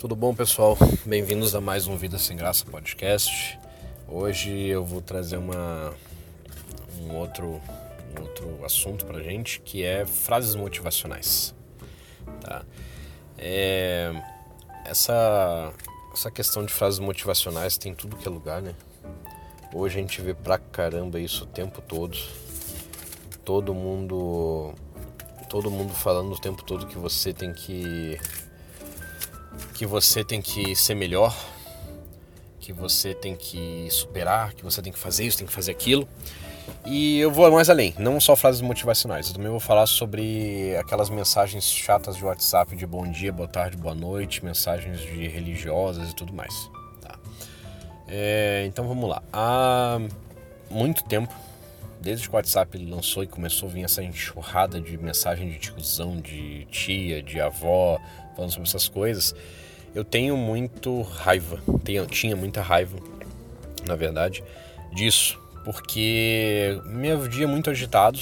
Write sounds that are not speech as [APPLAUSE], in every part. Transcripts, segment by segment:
Tudo bom, pessoal? Bem-vindos a mais um Vida Sem Graça podcast. Hoje eu vou trazer uma, um, outro, um outro assunto pra gente que é frases motivacionais. Tá? É, essa, essa questão de frases motivacionais tem tudo que é lugar, né? Hoje a gente vê pra caramba isso o tempo todo. Todo mundo. Todo mundo falando o tempo todo que você tem que que você tem que ser melhor, que você tem que superar, que você tem que fazer isso, tem que fazer aquilo. E eu vou mais além, não só frases motivacionais, eu também vou falar sobre aquelas mensagens chatas de WhatsApp de bom dia, boa tarde, boa noite, mensagens de religiosas e tudo mais. Tá? É, então vamos lá. Há muito tempo, desde que o WhatsApp lançou e começou a vir essa enxurrada de mensagem de tiozão, de tia, de avó, falando sobre essas coisas, eu tenho muito raiva, tenho, tinha muita raiva, na verdade, disso, porque meu dia é muito agitado.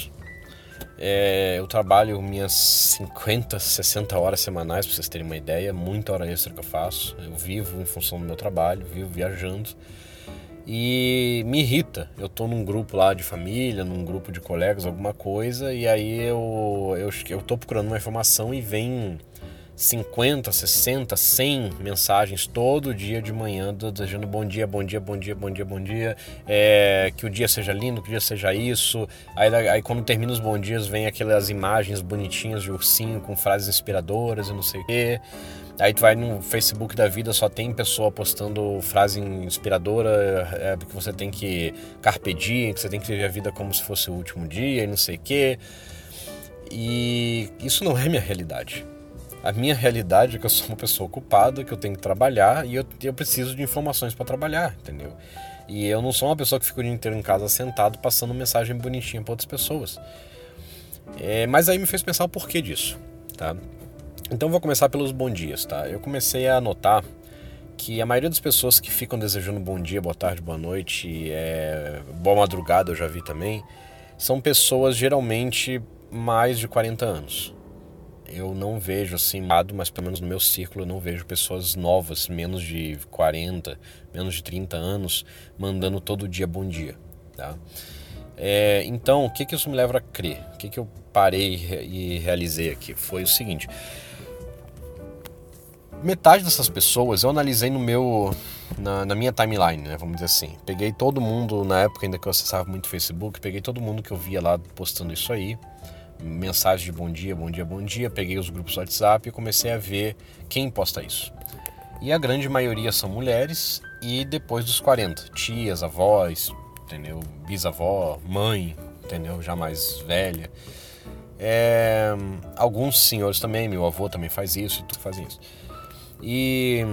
É, eu trabalho minhas 50, 60 horas semanais, para vocês terem uma ideia, muita hora extra que eu faço. Eu vivo em função do meu trabalho, vivo viajando. E me irrita. Eu tô num grupo lá de família, num grupo de colegas, alguma coisa, e aí eu, eu, eu tô procurando uma informação e vem 50, 60, 100 mensagens todo dia de manhã, desejando bom dia, bom dia, bom dia, bom dia, bom dia, é, que o dia seja lindo, que o dia seja isso. Aí, aí quando termina os bom dias, vem aquelas imagens bonitinhas de ursinho com frases inspiradoras e não sei o quê. Aí tu vai no Facebook da vida, só tem pessoa postando frase inspiradora, é, que você tem que carpe diem, que você tem que viver a vida como se fosse o último dia e não sei o quê. E isso não é minha realidade. A minha realidade é que eu sou uma pessoa ocupada, que eu tenho que trabalhar e eu, eu preciso de informações para trabalhar, entendeu? E eu não sou uma pessoa que fica o dia inteiro em casa sentado passando mensagem bonitinha para outras pessoas. É, mas aí me fez pensar o porquê disso, tá? Então vou começar pelos bons dias, tá? Eu comecei a notar que a maioria das pessoas que ficam desejando bom dia, boa tarde, boa noite, é, boa madrugada eu já vi também, são pessoas geralmente mais de 40 anos eu não vejo assim, mas pelo menos no meu círculo eu não vejo pessoas novas, menos de 40, menos de 30 anos, mandando todo dia bom dia. Tá? É, então, o que, que isso me leva a crer? O que, que eu parei e realizei aqui? Foi o seguinte: metade dessas pessoas eu analisei no meu na, na, minha timeline, né, vamos dizer assim. Peguei todo mundo na época ainda que eu acessava muito Facebook, peguei todo mundo que eu via lá postando isso aí mensagem de bom dia, bom dia, bom dia, peguei os grupos WhatsApp e comecei a ver quem posta isso. E a grande maioria são mulheres e depois dos 40, tias, avós, entendeu? Bisavó, mãe, entendeu? Já mais velha. É, alguns senhores também, meu avô também faz isso e tu faz isso. E,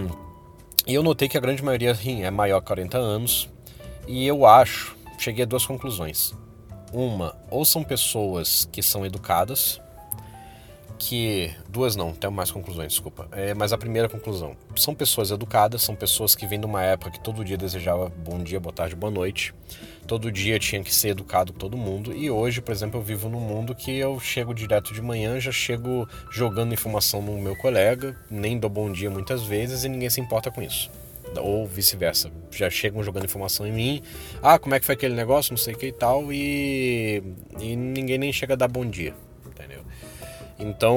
e eu notei que a grande maioria é maior que 40 anos e eu acho, cheguei a duas conclusões. Uma, ou são pessoas que são educadas, que. Duas não, tem mais conclusões, desculpa. É, mas a primeira conclusão. São pessoas educadas, são pessoas que vêm de uma época que todo dia desejava bom dia, boa tarde, boa noite. Todo dia tinha que ser educado com todo mundo. E hoje, por exemplo, eu vivo num mundo que eu chego direto de manhã, já chego jogando informação no meu colega, nem dou bom dia muitas vezes e ninguém se importa com isso ou vice-versa. Já chegam jogando informação em mim. Ah, como é que foi aquele negócio, não sei o que e tal, e, e ninguém nem chega a dar bom dia, entendeu? Então,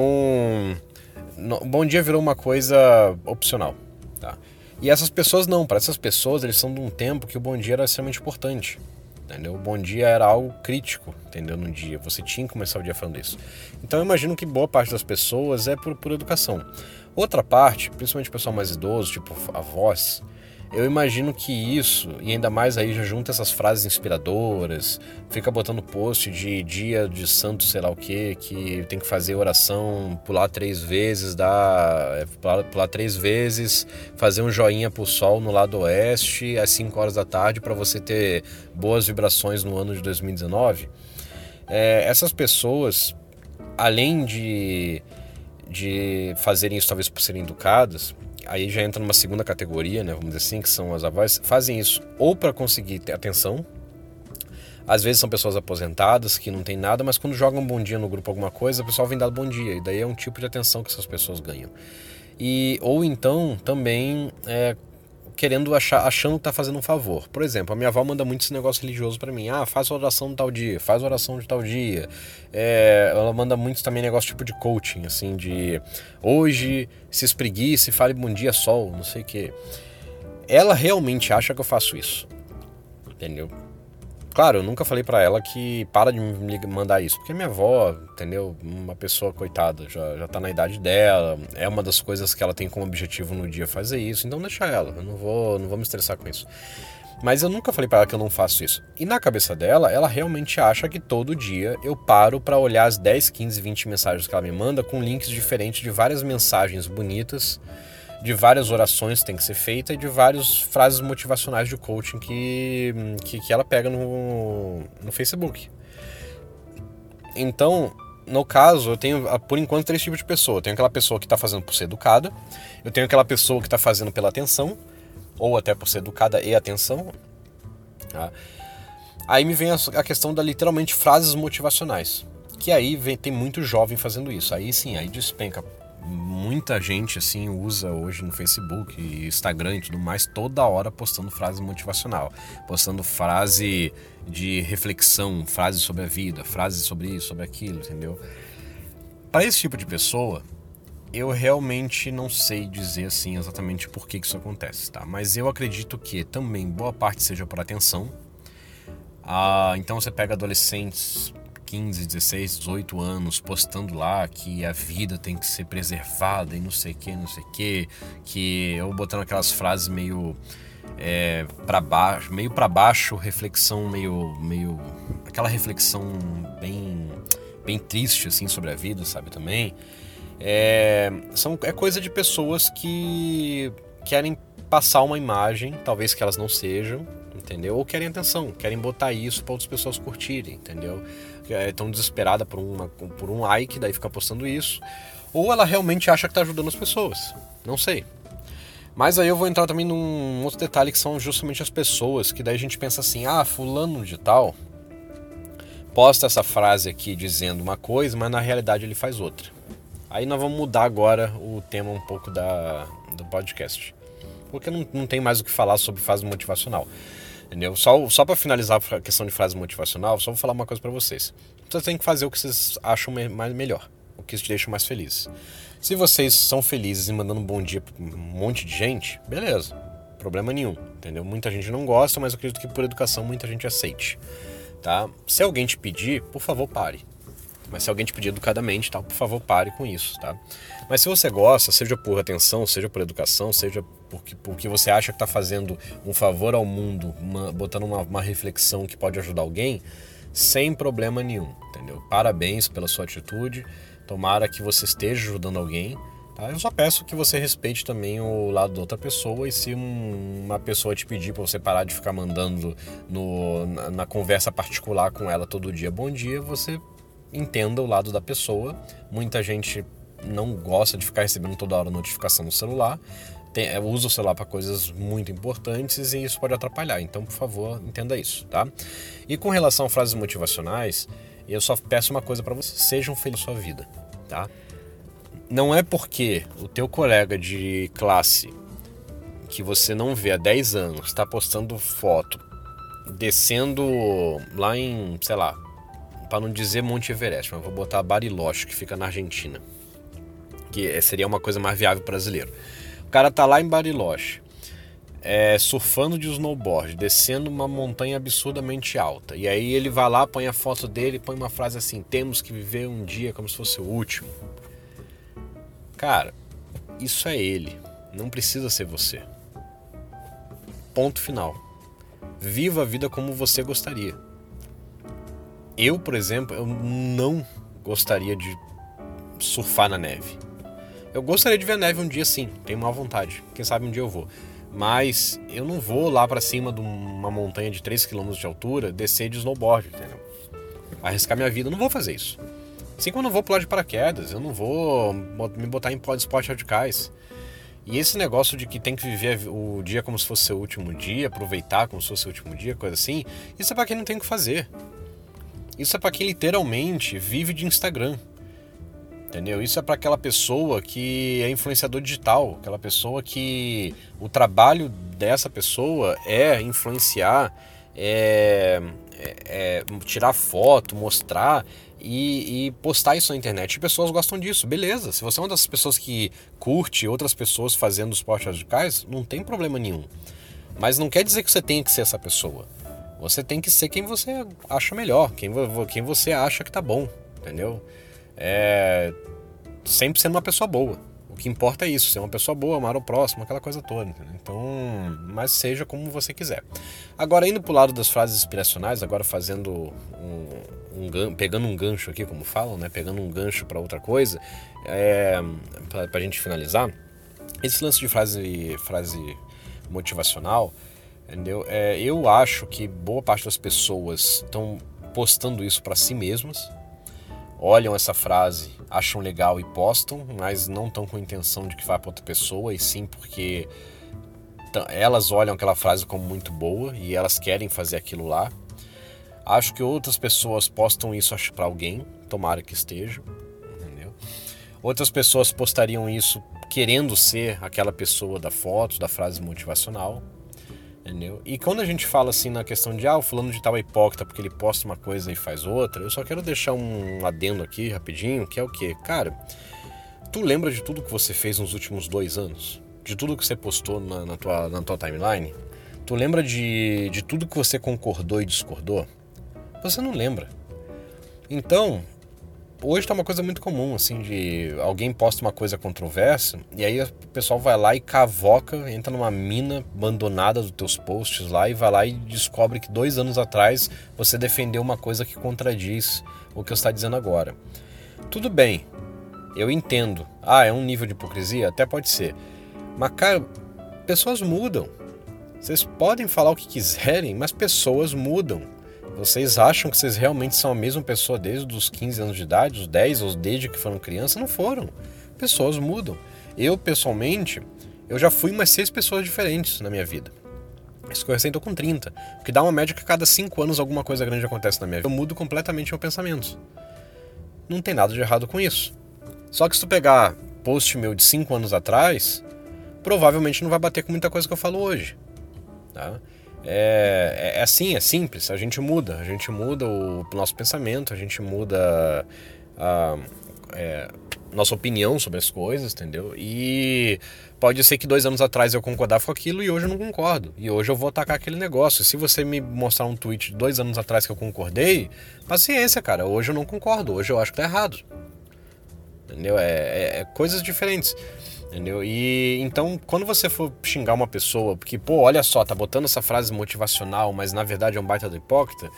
no, bom dia virou uma coisa opcional, tá? E essas pessoas não, para essas pessoas eles são de um tempo que o bom dia era extremamente importante. Entendeu? O bom dia era algo crítico, entendeu? No dia. Você tinha que começar o dia falando isso. Então eu imagino que boa parte das pessoas é por, por educação. Outra parte, principalmente o pessoal mais idoso, tipo avós, eu imagino que isso, e ainda mais aí já junta essas frases inspiradoras, fica botando post de dia de santo sei lá o que, que tem que fazer oração, pular três vezes, dar, é, pular, pular três vezes, fazer um joinha pro sol no lado oeste às 5 horas da tarde para você ter boas vibrações no ano de 2019. É, essas pessoas, além de de fazerem isso talvez por serem educadas, aí já entra numa segunda categoria, né, vamos dizer assim, que são as avós, fazem isso ou para conseguir atenção, às vezes são pessoas aposentadas que não tem nada, mas quando jogam bom dia no grupo alguma coisa, o pessoal vem dar bom dia, e daí é um tipo de atenção que essas pessoas ganham. E, ou então também é, querendo achar, achando que tá fazendo um favor. Por exemplo, a minha avó manda muito esse negócio religioso para mim. Ah, faz oração de tal dia, faz oração de tal dia. É, ela manda muito também negócio tipo de coaching, assim, de hoje se espreguice fale bom dia sol, não sei o quê. Ela realmente acha que eu faço isso. Entendeu? Claro, eu nunca falei para ela que para de me mandar isso, porque minha avó, entendeu? Uma pessoa coitada, já, já tá na idade dela, é uma das coisas que ela tem como objetivo no dia fazer isso, então deixa ela, eu não vou, não vou me estressar com isso. Mas eu nunca falei para ela que eu não faço isso. E na cabeça dela, ela realmente acha que todo dia eu paro para olhar as 10, 15, 20 mensagens que ela me manda com links diferentes de várias mensagens bonitas de várias orações que tem que ser feita e de várias frases motivacionais de coaching que, que, que ela pega no, no Facebook. Então, no caso, eu tenho, por enquanto, três tipos de pessoa. Eu tenho aquela pessoa que está fazendo por ser educada, eu tenho aquela pessoa que está fazendo pela atenção, ou até por ser educada e atenção. Tá? Aí me vem a, a questão da literalmente frases motivacionais. Que aí vem, tem muito jovem fazendo isso. Aí sim, aí despenca muita gente assim usa hoje no Facebook, Instagram e tudo mais, toda hora postando frase motivacional, postando frase de reflexão, frase sobre a vida, frase sobre isso, sobre aquilo, entendeu? Para esse tipo de pessoa, eu realmente não sei dizer assim exatamente por que isso acontece, tá? Mas eu acredito que também boa parte seja por atenção. Ah, então você pega adolescentes 15, 16, 18 anos postando lá que a vida tem que ser preservada e não sei o que, não sei o que, que eu botando aquelas frases meio é, para baixo, meio para baixo, reflexão meio, meio, aquela reflexão bem, bem triste assim sobre a vida, sabe também. É, são, é coisa de pessoas que querem passar uma imagem, talvez que elas não sejam, entendeu? Ou querem atenção, querem botar isso para outras pessoas curtirem, entendeu? É tão desesperada por, uma, por um like, daí fica postando isso. Ou ela realmente acha que está ajudando as pessoas. Não sei. Mas aí eu vou entrar também num outro detalhe que são justamente as pessoas, que daí a gente pensa assim, ah, fulano de tal posta essa frase aqui dizendo uma coisa, mas na realidade ele faz outra. Aí nós vamos mudar agora o tema um pouco da, do podcast. Porque não, não tem mais o que falar sobre fase motivacional. Entendeu? Só, só para finalizar a questão de frase motivacional, só vou falar uma coisa para vocês. Vocês têm que fazer o que vocês acham mais melhor, o que te deixa mais felizes. Se vocês são felizes e mandando um bom dia para um monte de gente, beleza, problema nenhum, entendeu? Muita gente não gosta, mas eu acredito que por educação muita gente aceite, tá? Se alguém te pedir, por favor, pare. Mas se alguém te pedir educadamente, tá, por favor, pare com isso, tá? Mas se você gosta, seja por atenção, seja por educação, seja porque, porque você acha que está fazendo um favor ao mundo, uma, botando uma, uma reflexão que pode ajudar alguém, sem problema nenhum, entendeu? Parabéns pela sua atitude, tomara que você esteja ajudando alguém, tá? Eu só peço que você respeite também o lado da outra pessoa e se um, uma pessoa te pedir para você parar de ficar mandando no, na, na conversa particular com ela todo dia bom dia, você entenda o lado da pessoa. Muita gente não gosta de ficar recebendo toda hora notificação no celular. Tem, é, usa o celular para coisas muito importantes e isso pode atrapalhar. Então, por favor, entenda isso, tá? E com relação a frases motivacionais, eu só peço uma coisa para você: sejam felizes na sua vida, tá? Não é porque o teu colega de classe que você não vê há 10 anos está postando foto descendo lá em, sei lá, para não dizer Monte Everest, mas vou botar Bariloche, que fica na Argentina que seria uma coisa mais viável brasileiro. O cara tá lá em Bariloche, é, surfando de snowboard, descendo uma montanha absurdamente alta. E aí ele vai lá, põe a foto dele, põe uma frase assim: temos que viver um dia como se fosse o último. Cara, isso é ele, não precisa ser você. Ponto final. Viva a vida como você gostaria. Eu, por exemplo, eu não gostaria de surfar na neve. Eu gostaria de ver neve um dia sim, tenho uma vontade. Quem sabe um dia eu vou. Mas eu não vou lá para cima de uma montanha de 3 km de altura descer de snowboard, entendeu? Arriscar minha vida, eu não vou fazer isso. Assim como eu não vou pular de paraquedas, eu não vou me botar em pó de esporte radicais. E esse negócio de que tem que viver o dia como se fosse seu último dia, aproveitar como se fosse seu último dia, coisa assim, isso é para quem não tem o que fazer. Isso é para quem literalmente vive de Instagram. Entendeu? Isso é para aquela pessoa que é influenciador digital, aquela pessoa que o trabalho dessa pessoa é influenciar, é, é, é tirar foto, mostrar e, e, postar isso na internet. E pessoas gostam disso, beleza. Se você é uma das pessoas que curte outras pessoas fazendo esportes radicais, não tem problema nenhum. Mas não quer dizer que você tenha que ser essa pessoa. Você tem que ser quem você acha melhor, quem, quem você acha que tá bom, entendeu? É, sempre sendo uma pessoa boa. O que importa é isso, ser uma pessoa boa, amar o próximo, aquela coisa toda. Entendeu? Então, mas seja como você quiser. Agora, indo pro lado das frases inspiracionais, agora fazendo um, um pegando um gancho aqui, como falam, né? Pegando um gancho para outra coisa, é, para a gente finalizar, esse lance de frase, frase motivacional, entendeu? É, eu acho que boa parte das pessoas estão postando isso para si mesmas, olham essa frase, acham legal e postam, mas não estão com intenção de que vá para outra pessoa, e sim porque elas olham aquela frase como muito boa e elas querem fazer aquilo lá. Acho que outras pessoas postam isso para alguém, tomara que esteja, entendeu? Outras pessoas postariam isso querendo ser aquela pessoa da foto, da frase motivacional, entendeu? E quando a gente fala assim na questão de ah, o fulano de tal é hipócrita porque ele posta uma coisa e faz outra, eu só quero deixar um adendo aqui rapidinho, que é o que, cara, tu lembra de tudo que você fez nos últimos dois anos? De tudo que você postou na, na tua, na tua timeline? Tu lembra de, de tudo que você concordou e discordou? Você não lembra. Então, hoje tá uma coisa muito comum, assim, de alguém posta uma coisa controversa e aí o pessoal vai lá e cavoca, entra numa mina abandonada dos teus posts lá e vai lá e descobre que dois anos atrás você defendeu uma coisa que contradiz o que você está dizendo agora. Tudo bem, eu entendo. Ah, é um nível de hipocrisia? Até pode ser. Mas, cara, pessoas mudam. Vocês podem falar o que quiserem, mas pessoas mudam. Vocês acham que vocês realmente são a mesma pessoa desde os 15 anos de idade, os 10 ou desde que foram criança? Não foram. Pessoas mudam. Eu, pessoalmente, eu já fui umas seis pessoas diferentes na minha vida. Isso que eu recém tô com 30. Porque dá uma média que a cada 5 anos alguma coisa grande acontece na minha vida. Eu mudo completamente meu pensamento. Não tem nada de errado com isso. Só que se tu pegar post meu de 5 anos atrás, provavelmente não vai bater com muita coisa que eu falo hoje. Tá? É, é, é assim, é simples. A gente muda, a gente muda o nosso pensamento, a gente muda a, é, nossa opinião sobre as coisas, entendeu? E pode ser que dois anos atrás eu concordava com aquilo e hoje eu não concordo. E hoje eu vou atacar aquele negócio. Se você me mostrar um tweet dois anos atrás que eu concordei, paciência, cara. Hoje eu não concordo, hoje eu acho que tá errado. Entendeu? É, é, é coisas diferentes. Entendeu? E então, quando você for xingar uma pessoa, porque, pô, olha só, tá botando essa frase motivacional, mas na verdade é um baita do hipócrita,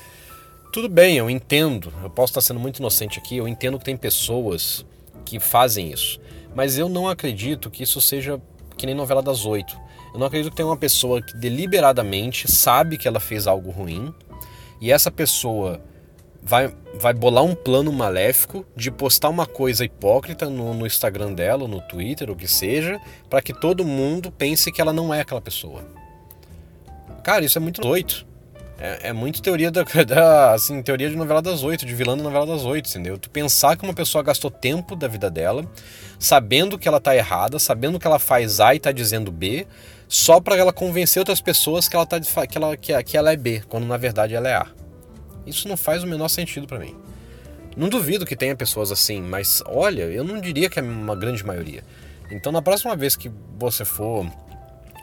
tudo bem, eu entendo. Eu posso estar sendo muito inocente aqui, eu entendo que tem pessoas que fazem isso. Mas eu não acredito que isso seja que nem novela das oito. Eu não acredito que tenha uma pessoa que deliberadamente sabe que ela fez algo ruim e essa pessoa vai, vai bolar um plano maléfico de postar uma coisa hipócrita no, no Instagram dela, no Twitter, o que seja, para que todo mundo pense que ela não é aquela pessoa. Cara, isso é muito doido. É, é muito teoria da, [LAUGHS] da, assim, teoria de novela das oito, de vilã da novela das oito, entendeu? Tu pensar que uma pessoa gastou tempo da vida dela, sabendo que ela tá errada, sabendo que ela faz A e tá dizendo B, só para ela convencer outras pessoas que ela, tá, que, ela, que, que ela é B, quando na verdade ela é A. Isso não faz o menor sentido para mim. Não duvido que tenha pessoas assim, mas olha, eu não diria que é uma grande maioria. Então, na próxima vez que você for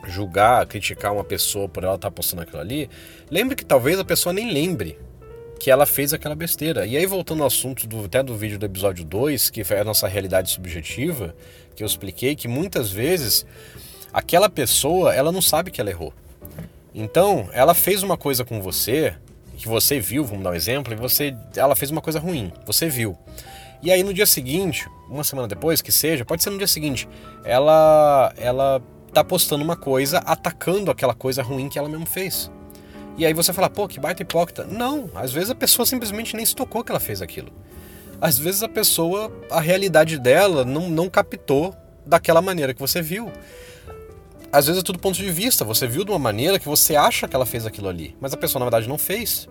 julgar, criticar uma pessoa por ela estar tá postando aquilo ali, lembre que talvez a pessoa nem lembre que ela fez aquela besteira. E aí, voltando ao assunto do, até do vídeo do episódio 2, que foi a nossa realidade subjetiva, que eu expliquei que muitas vezes aquela pessoa, ela não sabe que ela errou. Então, ela fez uma coisa com você que você viu, vamos dar um exemplo, e você, ela fez uma coisa ruim, você viu. E aí no dia seguinte, uma semana depois, que seja, pode ser no dia seguinte, ela ela tá postando uma coisa atacando aquela coisa ruim que ela mesmo fez. E aí você fala, pô, que baita hipócrita. Não, às vezes a pessoa simplesmente nem se tocou que ela fez aquilo. Às vezes a pessoa, a realidade dela não, não captou daquela maneira que você viu às vezes é tudo ponto de vista. Você viu de uma maneira que você acha que ela fez aquilo ali, mas a pessoa na verdade não fez.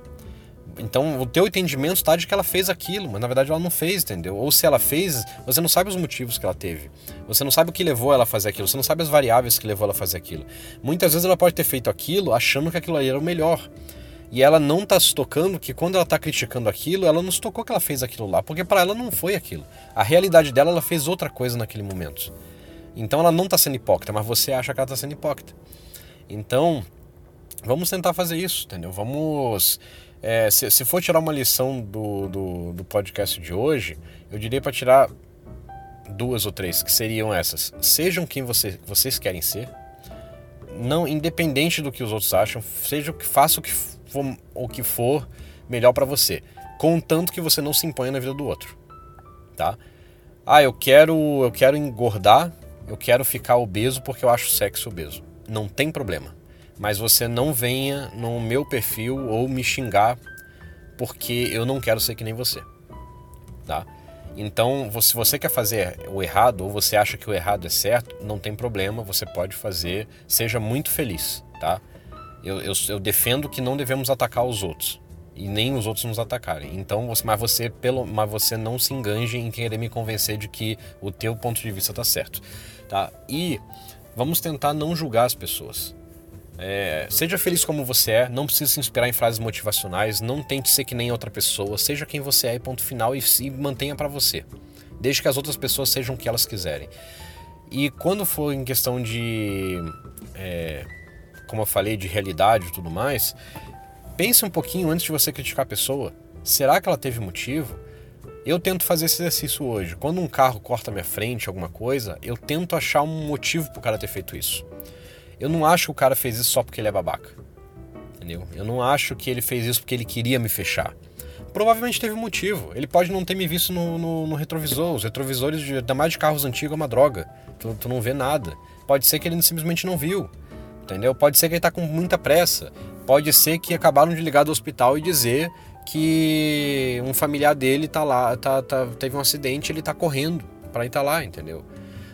Então o teu entendimento está de que ela fez aquilo, mas na verdade ela não fez, entendeu? Ou se ela fez, você não sabe os motivos que ela teve. Você não sabe o que levou ela a fazer aquilo, você não sabe as variáveis que levou ela a fazer aquilo. Muitas vezes ela pode ter feito aquilo achando que aquilo ali era o melhor. E ela não está se tocando que quando ela está criticando aquilo, ela não se tocou que ela fez aquilo lá, porque para ela não foi aquilo. A realidade dela, ela fez outra coisa naquele momento. Então ela não está sendo hipócrita, mas você acha que ela está sendo hipócrita. Então, vamos tentar fazer isso, entendeu? Vamos. É, se, se, for tirar uma lição do, do, do podcast de hoje, eu diria para tirar duas ou três, que seriam essas. Sejam quem você, vocês querem ser, não independente do que os outros acham, seja o que faça o que for, o que for melhor para você, contanto que você não se imponha na vida do outro, tá? Ah, eu quero eu quero engordar, eu quero ficar obeso porque eu acho sexo obeso. Não tem problema mas você não venha no meu perfil ou me xingar porque eu não quero ser que nem você, tá? Então, se você quer fazer o errado ou você acha que o errado é certo, não tem problema, você pode fazer, seja muito feliz, tá? Eu, eu, eu defendo que não devemos atacar os outros e nem os outros nos atacarem. Então, você, mas você pelo, mas você não se enganje em querer me convencer de que o teu ponto de vista está certo, tá? E vamos tentar não julgar as pessoas. É, seja feliz como você é, não precisa se inspirar em frases motivacionais, não tente ser que nem outra pessoa, seja quem você é e ponto final e se mantenha para você. Desde que as outras pessoas sejam o que elas quiserem. E quando for em questão de, é, como eu falei, de realidade e tudo mais, pense um pouquinho antes de você criticar a pessoa. Será que ela teve motivo? Eu tento fazer esse exercício hoje. Quando um carro corta minha frente, alguma coisa, eu tento achar um motivo para o cara ter feito isso. Eu não acho que o cara fez isso só porque ele é babaca. Entendeu? Eu não acho que ele fez isso porque ele queria me fechar. Provavelmente teve um motivo. Ele pode não ter me visto no, no, no retrovisor. Os retrovisores, de, ainda mais de carros antigos, é uma droga. Tu, tu não vê nada. Pode ser que ele simplesmente não viu. Entendeu? Pode ser que ele tá com muita pressa. Pode ser que acabaram de ligar do hospital e dizer que um familiar dele tá lá, tá, tá, teve um acidente, ele tá correndo para ir tá lá, entendeu?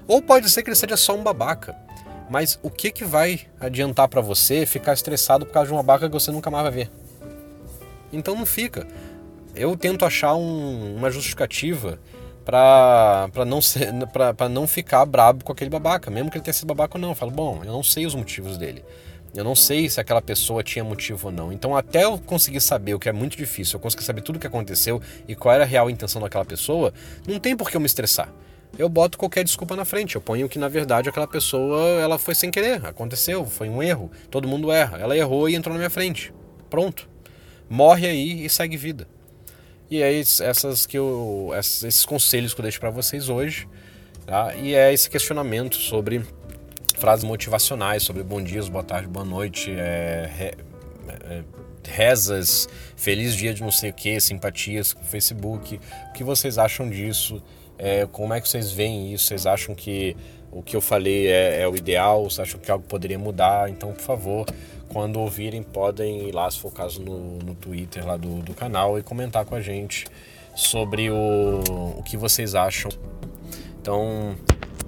Ou pode ser que ele seja só um babaca. Mas o que, que vai adiantar para você ficar estressado por causa de uma baca que você nunca mais vai ver? Então não fica. Eu tento achar um, uma justificativa para não ser para não ficar brabo com aquele babaca, mesmo que ele tenha sido babaca ou não. Eu falo, bom, eu não sei os motivos dele. Eu não sei se aquela pessoa tinha motivo ou não. Então, até eu conseguir saber o que é muito difícil, eu conseguir saber tudo o que aconteceu e qual era a real intenção daquela pessoa, não tem por que eu me estressar eu boto qualquer desculpa na frente. Eu ponho que na verdade aquela pessoa ela foi sem querer, aconteceu, foi um erro. Todo mundo erra. Ela errou e entrou na minha frente. Pronto. Morre aí e segue vida. E é essas que eu, esses conselhos que eu deixo para vocês hoje. Tá? E é esse questionamento sobre frases motivacionais, sobre bom dia, boa tarde, boa noite, é, é, é, rezas, feliz dia de não sei o que, simpatias com o Facebook. O que vocês acham disso? É, como é que vocês veem isso? Vocês acham que o que eu falei é, é, o ideal? Vocês acham que algo poderia mudar? Então, por favor, quando ouvirem, podem ir lá, se for o caso, no, no Twitter lá do, do canal e comentar com a gente sobre o, o que vocês acham. Então,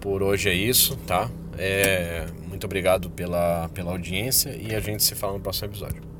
por hoje é isso, tá? É, muito obrigado pela, pela audiência e a gente se fala no próximo episódio.